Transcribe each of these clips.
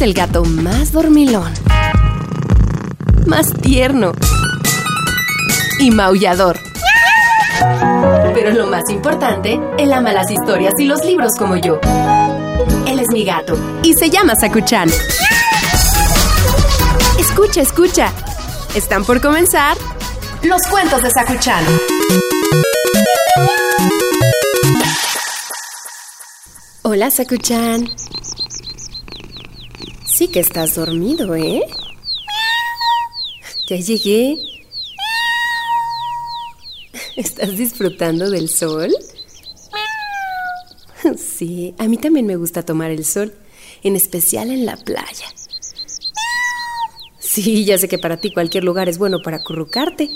el gato más dormilón, más tierno y maullador. Pero lo más importante, él ama las historias y los libros como yo. Él es mi gato y se llama Sakuchan. Escucha, escucha. Están por comenzar los cuentos de Sakuchan. Hola, Sakuchan. Sí que estás dormido, ¿eh? Ya llegué. ¿Estás disfrutando del sol? Sí, a mí también me gusta tomar el sol, en especial en la playa. Sí, ya sé que para ti cualquier lugar es bueno para acurrucarte.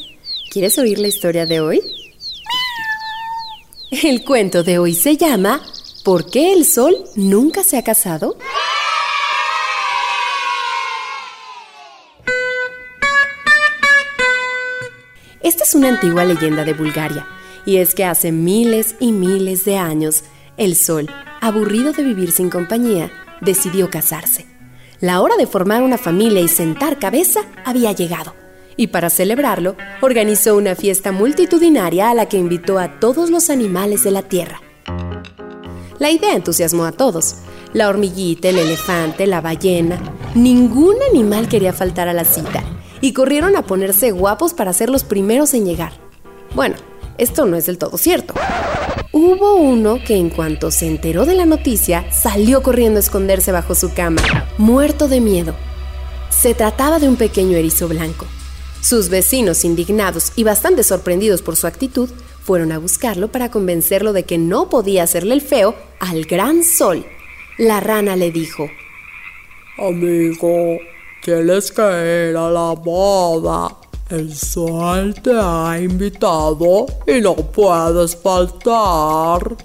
¿Quieres oír la historia de hoy? El cuento de hoy se llama ¿Por qué el sol nunca se ha casado? Una antigua leyenda de Bulgaria, y es que hace miles y miles de años, el sol, aburrido de vivir sin compañía, decidió casarse. La hora de formar una familia y sentar cabeza había llegado, y para celebrarlo, organizó una fiesta multitudinaria a la que invitó a todos los animales de la tierra. La idea entusiasmó a todos. La hormiguita, el elefante, la ballena. Ningún animal quería faltar a la cita y corrieron a ponerse guapos para ser los primeros en llegar. Bueno, esto no es del todo cierto. Hubo uno que en cuanto se enteró de la noticia, salió corriendo a esconderse bajo su cama, muerto de miedo. Se trataba de un pequeño erizo blanco. Sus vecinos, indignados y bastante sorprendidos por su actitud, fueron a buscarlo para convencerlo de que no podía hacerle el feo al gran sol. La rana le dijo, Amigo, Que ir a la boda. El sol te ha invitado y no puedes faltar.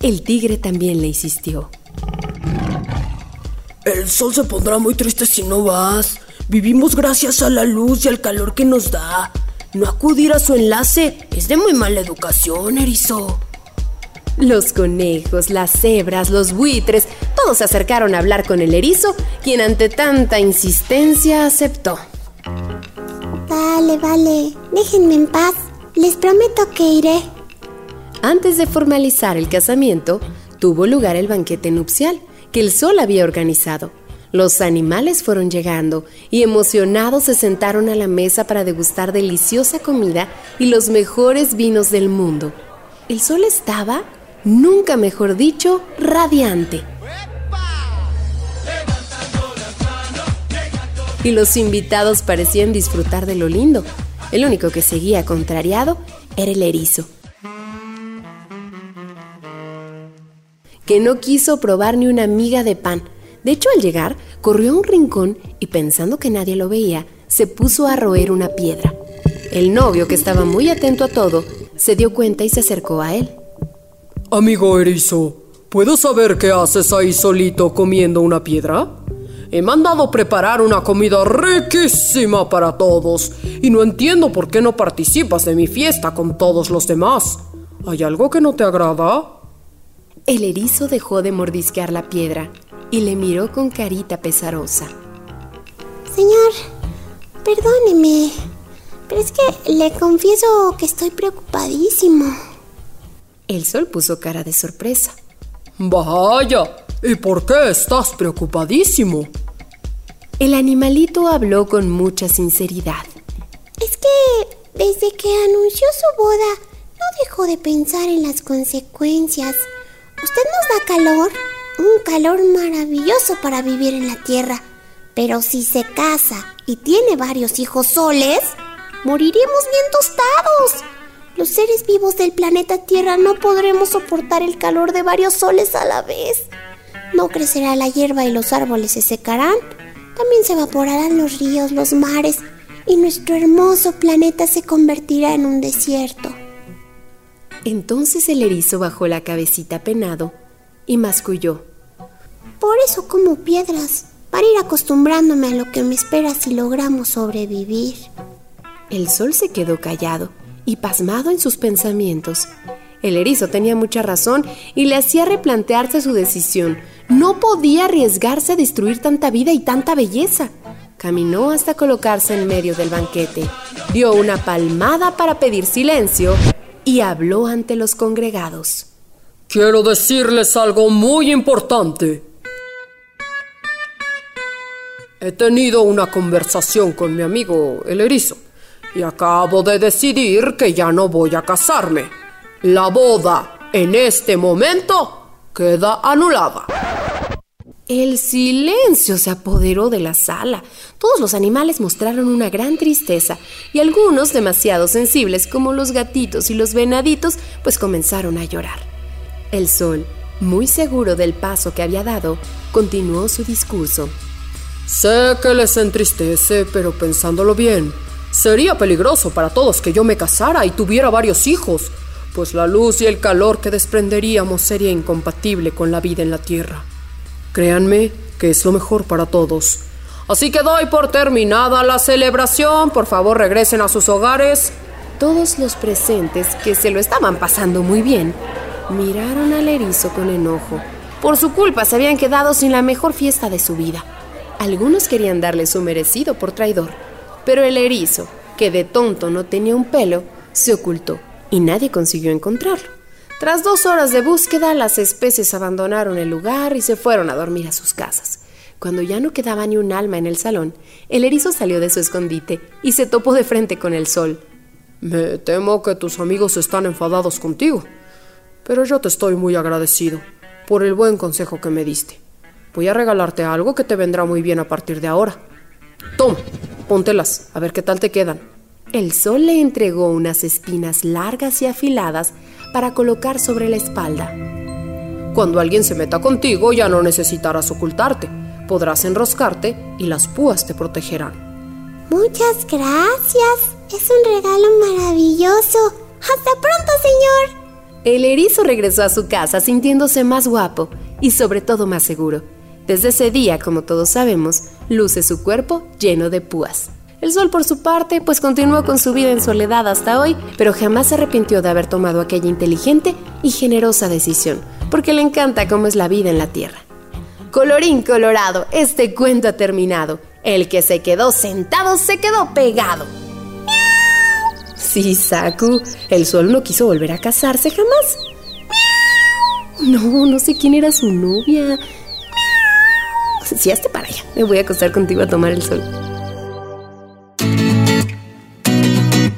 El tigre también le insistió. El sol se pondrá muy triste si no vas. Vivimos gracias a la luz y al calor que nos da. No acudir a su enlace es de muy mala educación, erizo. Los conejos, las cebras, los buitres, todos se acercaron a hablar con el erizo, quien ante tanta insistencia aceptó. Vale, vale, déjenme en paz. Les prometo que iré. Antes de formalizar el casamiento, tuvo lugar el banquete nupcial que el sol había organizado. Los animales fueron llegando y emocionados se sentaron a la mesa para degustar deliciosa comida y los mejores vinos del mundo. El sol estaba nunca mejor dicho, radiante. Y los invitados parecían disfrutar de lo lindo. El único que seguía contrariado era el erizo. Que no quiso probar ni una miga de pan. De hecho, al llegar, corrió a un rincón y pensando que nadie lo veía, se puso a roer una piedra. El novio, que estaba muy atento a todo, se dio cuenta y se acercó a él. Amigo erizo, ¿puedo saber qué haces ahí solito comiendo una piedra? He mandado preparar una comida riquísima para todos y no entiendo por qué no participas de mi fiesta con todos los demás. ¿Hay algo que no te agrada? El erizo dejó de mordisquear la piedra y le miró con carita pesarosa. Señor, perdóneme, pero es que le confieso que estoy preocupadísimo. El sol puso cara de sorpresa. Vaya, ¿y por qué estás preocupadísimo? El animalito habló con mucha sinceridad. Es que desde que anunció su boda, no dejó de pensar en las consecuencias. Usted nos da calor, un calor maravilloso para vivir en la tierra. Pero si se casa y tiene varios hijos soles, moriremos bien tostados. Los seres vivos del planeta Tierra no podremos soportar el calor de varios soles a la vez. No crecerá la hierba y los árboles se secarán. También se evaporarán los ríos, los mares y nuestro hermoso planeta se convertirá en un desierto. Entonces el erizo bajó la cabecita penado y masculló. Por eso como piedras, para ir acostumbrándome a lo que me espera si logramos sobrevivir. El sol se quedó callado y pasmado en sus pensamientos, El erizo tenía mucha razón y le hacía replantearse su decisión. No podía arriesgarse a destruir tanta vida y tanta belleza. Caminó hasta colocarse en medio del banquete, dio una palmada para pedir silencio y habló ante los congregados. Quiero decirles algo muy importante. He tenido una conversación con mi amigo el erizo y acabo de decidir que ya no voy a casarme. La boda en este momento queda anulada. El silencio se apoderó de la sala. Todos los animales mostraron una gran tristeza y algunos, demasiado sensibles como los gatitos y los venaditos, pues comenzaron a llorar. El sol, muy seguro del paso que había dado, continuó su discurso. Sé que les entristece, pero pensándolo bien, sería peligroso para todos que yo me casara y tuviera varios hijos, pues la luz y el calor que desprenderíamos sería incompatible con la vida en la tierra. Créanme que es lo mejor para todos. Así que doy por terminada la celebración. Por favor, regresen a sus hogares. Todos los presentes, que se lo estaban pasando muy bien, miraron al erizo con enojo. Por su culpa se habían quedado sin la mejor fiesta de su vida. Algunos querían darle su merecido por traidor, pero el erizo, que de tonto no tenía un pelo, se ocultó y nadie consiguió encontrarlo. Tras dos horas de búsqueda, las especies abandonaron el lugar y se fueron a dormir a sus casas. Cuando ya no quedaba ni un alma en el salón, el erizo salió de su escondite y se topó de frente con el sol. Me temo que tus amigos están enfadados contigo, pero yo te estoy muy agradecido por el buen consejo que me diste. Voy a regalarte algo que te vendrá muy bien a partir de ahora. Toma, póntelas, a ver qué tal te quedan. El sol le entregó unas espinas largas y afiladas para colocar sobre la espalda. Cuando alguien se meta contigo ya no necesitarás ocultarte, podrás enroscarte y las púas te protegerán. Muchas gracias, es un regalo maravilloso. Hasta pronto, señor. El erizo regresó a su casa sintiéndose más guapo y sobre todo más seguro. Desde ese día, como todos sabemos, luce su cuerpo lleno de púas. El sol, por su parte, pues continuó con su vida en soledad hasta hoy, pero jamás se arrepintió de haber tomado aquella inteligente y generosa decisión, porque le encanta cómo es la vida en la tierra. Colorín colorado, este cuento ha terminado. El que se quedó sentado se quedó pegado. Sí, Saku, el sol no quiso volver a casarse jamás. No, no sé quién era su novia. Si hazte para allá, me voy a acostar contigo a tomar el sol.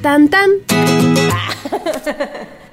tan tan.